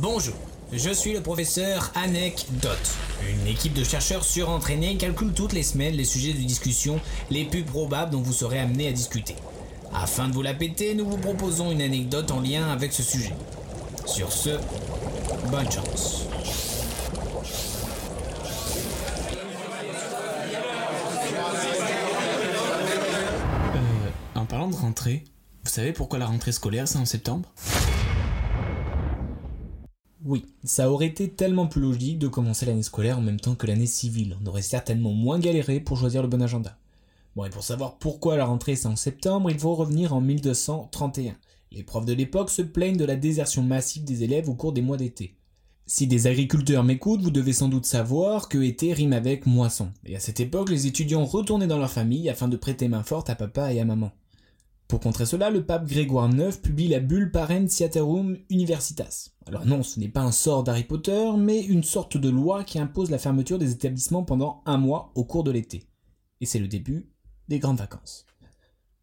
Bonjour, je suis le professeur Anecdote. Une équipe de chercheurs surentraînés calcule toutes les semaines les sujets de discussion les plus probables dont vous serez amené à discuter. Afin de vous la péter, nous vous proposons une anecdote en lien avec ce sujet. Sur ce, bonne chance. Euh, en parlant de rentrée, vous savez pourquoi la rentrée scolaire c'est en septembre? Oui, ça aurait été tellement plus logique de commencer l'année scolaire en même temps que l'année civile. On aurait certainement moins galéré pour choisir le bon agenda. Bon, et pour savoir pourquoi la rentrée c'est en septembre, il faut revenir en 1231. Les profs de l'époque se plaignent de la désertion massive des élèves au cours des mois d'été. Si des agriculteurs m'écoutent, vous devez sans doute savoir que été rime avec moisson. Et à cette époque, les étudiants retournaient dans leur famille afin de prêter main forte à papa et à maman. Pour contrer cela, le pape Grégoire IX publie la bulle Parentiaterum Universitas. Alors non, ce n'est pas un sort d'Harry Potter, mais une sorte de loi qui impose la fermeture des établissements pendant un mois au cours de l'été. Et c'est le début des grandes vacances.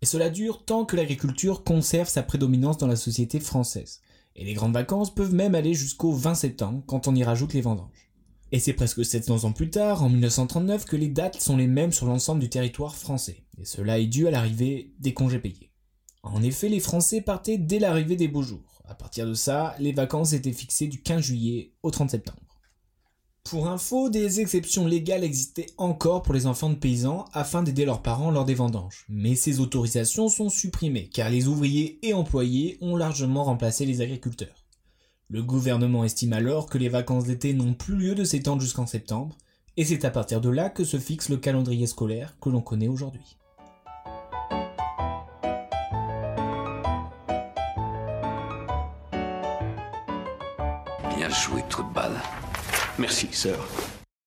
Et cela dure tant que l'agriculture conserve sa prédominance dans la société française. Et les grandes vacances peuvent même aller jusqu'au 20 septembre quand on y rajoute les vendanges. Et c'est presque 700 ans plus tard, en 1939, que les dates sont les mêmes sur l'ensemble du territoire français. Et cela est dû à l'arrivée des congés payés. En effet, les Français partaient dès l'arrivée des beaux jours. À partir de ça, les vacances étaient fixées du 15 juillet au 30 septembre. Pour info, des exceptions légales existaient encore pour les enfants de paysans afin d'aider leurs parents lors des vendanges. Mais ces autorisations sont supprimées car les ouvriers et employés ont largement remplacé les agriculteurs. Le gouvernement estime alors que les vacances d'été n'ont plus lieu de s'étendre jusqu'en septembre, et c'est à partir de là que se fixe le calendrier scolaire que l'on connaît aujourd'hui. Bien joué, trou de balle. Merci, sœur.